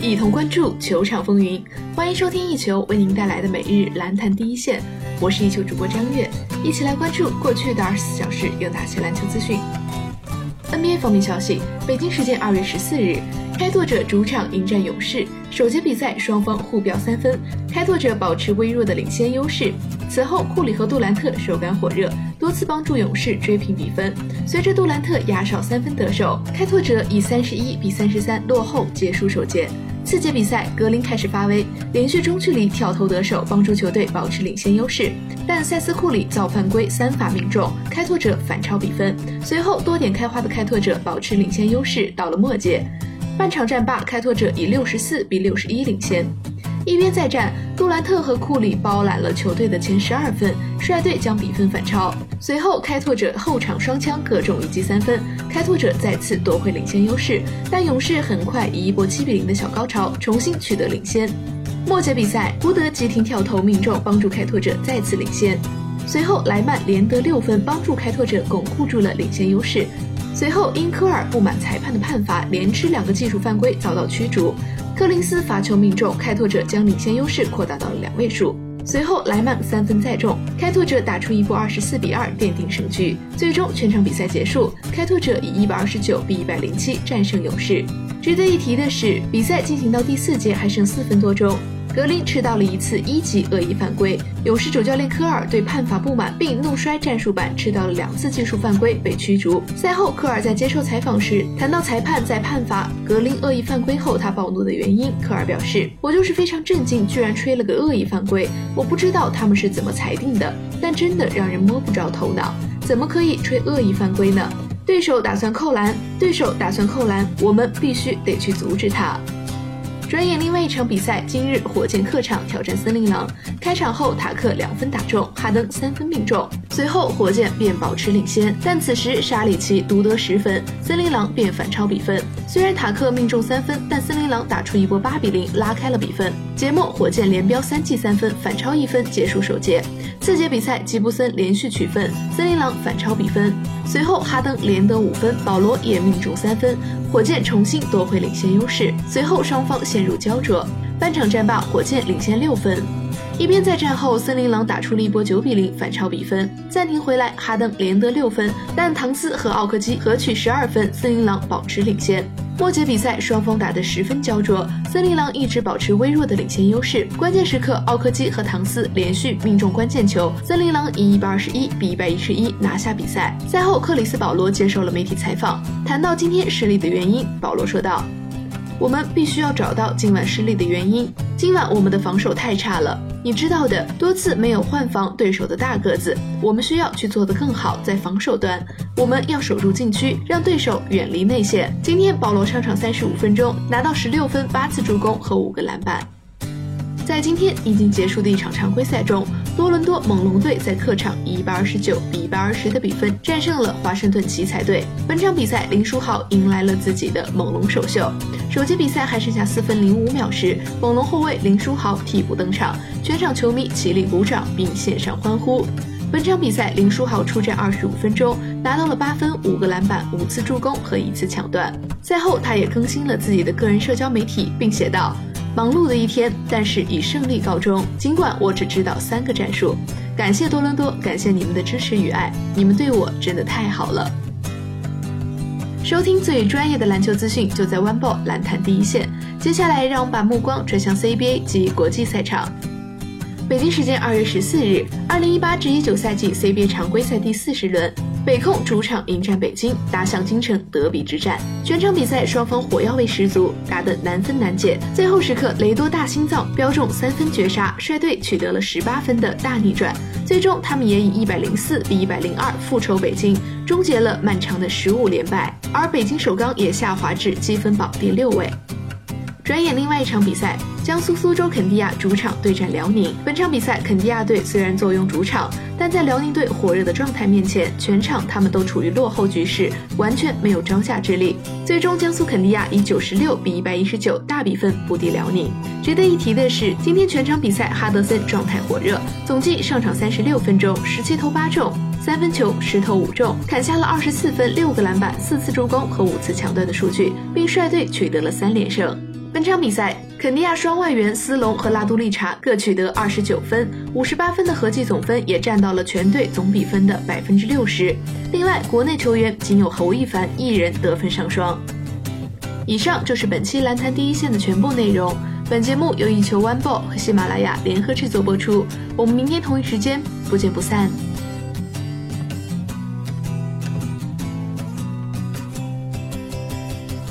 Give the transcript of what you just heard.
一同关注球场风云。欢迎收听一球为您带来的每日篮坛第一线，我是一球主播张悦，一起来关注过去的二十四小时有哪些篮球资讯。NBA 方面消息，北京时间二月十四日，开拓者主场迎战勇士，首节比赛双方互飙三分，开拓者保持微弱的领先优势。此后，库里和杜兰特手感火热，多次帮助勇士追平比分。随着杜兰特压哨三分得手，开拓者以三十一比三十三落后结束首节。四节比赛，格林开始发威，连续中距离跳投得手，帮助球队保持领先优势。但塞斯库里造犯规，三罚命中，开拓者反超比分。随后多点开花的开拓者保持领先优势，到了末节，半场战罢，开拓者以六十四比六十一领先。一边再战，杜兰特和库里包揽了球队的前十二分，率队将比分反超。随后，开拓者后场双枪各中一记三分，开拓者再次夺回领先优势。但勇士很快以一波七比零的小高潮重新取得领先。末节比赛，胡德急停跳投命中，帮助开拓者再次领先。随后，莱曼连得六分，帮助开拓者巩固住了领先优势。随后，因科尔不满裁判的判罚，连吃两个技术犯规，遭到驱逐。柯林斯罚球命中，开拓者将领先优势扩大到了两位数。随后莱曼三分再中，开拓者打出一波二十四比二奠定胜局。最终全场比赛结束，开拓者以一百二十九比一百零七战胜勇士。值得一提的是，比赛进行到第四节还剩四分多钟。格林吃到了一次一级恶意犯规，勇士主教练科尔对判罚不满，并怒摔战术板，吃到了两次技术犯规，被驱逐。赛后，科尔在接受采访时谈到裁判在判罚格林恶意犯规后他暴怒的原因，科尔表示：“我就是非常震惊，居然吹了个恶意犯规，我不知道他们是怎么裁定的，但真的让人摸不着头脑，怎么可以吹恶意犯规呢？对手打算扣篮，对手打算扣篮，我们必须得去阻止他。”转眼，另外一场比赛，今日火箭客场挑战森林狼。开场后，塔克两分打中，哈登三分命中，随后火箭便保持领先。但此时沙里奇独得十分，森林狼便反超比分。虽然塔克命中三分，但森林狼打出一波八比零，拉开了比分。节末，火箭连飙三记三分，反超一分，结束首节。次节比赛，吉布森连续取分，森林狼反超比分。随后，哈登连得五分，保罗也命中三分，火箭重新夺回领先优势。随后，双方陷入焦灼，半场战罢，火箭领先六分。一边在战后，森林狼打出了一波九比零反超比分。暂停回来，哈登连得六分，但唐斯和奥克基合取十二分，森林狼保持领先。末节比赛双方打得十分焦灼，森林狼一直保持微弱的领先优势。关键时刻，奥科基和唐斯连续命中关键球，森林狼以一百二十一比一百一十一拿下比赛。赛后，克里斯保罗接受了媒体采访，谈到今天失利的原因，保罗说道。我们必须要找到今晚失利的原因。今晚我们的防守太差了，你知道的，多次没有换防对手的大个子。我们需要去做得更好，在防守端，我们要守住禁区，让对手远离内线。今天保罗上场三十五分钟，拿到十六分、八次助攻和五个篮板。在今天已经结束的一场常规赛中，多伦多猛龙队在客场以一百二十九比一百二十的比分战胜了华盛顿奇才队。本场比赛，林书豪迎来了自己的猛龙首秀。首节比赛还剩下四分零五秒时，猛龙后卫林书豪替补登场，全场球迷起立鼓掌并献上欢呼。本场比赛，林书豪出战二十五分钟，拿到了八分、五个篮板、五次助攻和一次抢断。赛后，他也更新了自己的个人社交媒体，并写道。忙碌的一天，但是以胜利告终。尽管我只知道三个战术，感谢多伦多，感谢你们的支持与爱，你们对我真的太好了。收听最专业的篮球资讯，就在 One Ball 篮坛第一线。接下来，让我们把目光转向 CBA 及国际赛场。北京时间二月十四日，二零一八至一九赛季 CBA 常规赛第四十轮。北控主场迎战北京，打响京城德比之战。全场比赛双方火药味十足，打得难分难解。最后时刻，雷多大心脏飙中三分绝杀，率队取得了十八分的大逆转。最终，他们也以一百零四比一百零二复仇北京，终结了漫长的十五连败。而北京首钢也下滑至积分榜第六位。转眼，另外一场比赛，江苏苏州肯尼亚主场对战辽宁。本场比赛，肯尼亚队虽然坐拥主场，但在辽宁队火热的状态面前，全场他们都处于落后局势，完全没有招架之力。最终，江苏肯尼亚以九十六比一百一十九大比分不敌辽宁。值得一提的是，今天全场比赛，哈德森状态火热，总计上场三十六分钟，十七投八中，三分球十投五中，砍下了二十四分、六个篮板、四次助攻和五次抢断的数据，并率队取得了三连胜。本场比赛，肯尼亚双外援斯隆和拉杜利查各取得二十九分，五十八分的合计总分也占到了全队总比分的百分之六十。另外，国内球员仅有侯一凡一人得分上双。以上就是本期篮坛第一线的全部内容。本节目由一球 One Ball 和喜马拉雅联合制作播出。我们明天同一时间不见不散。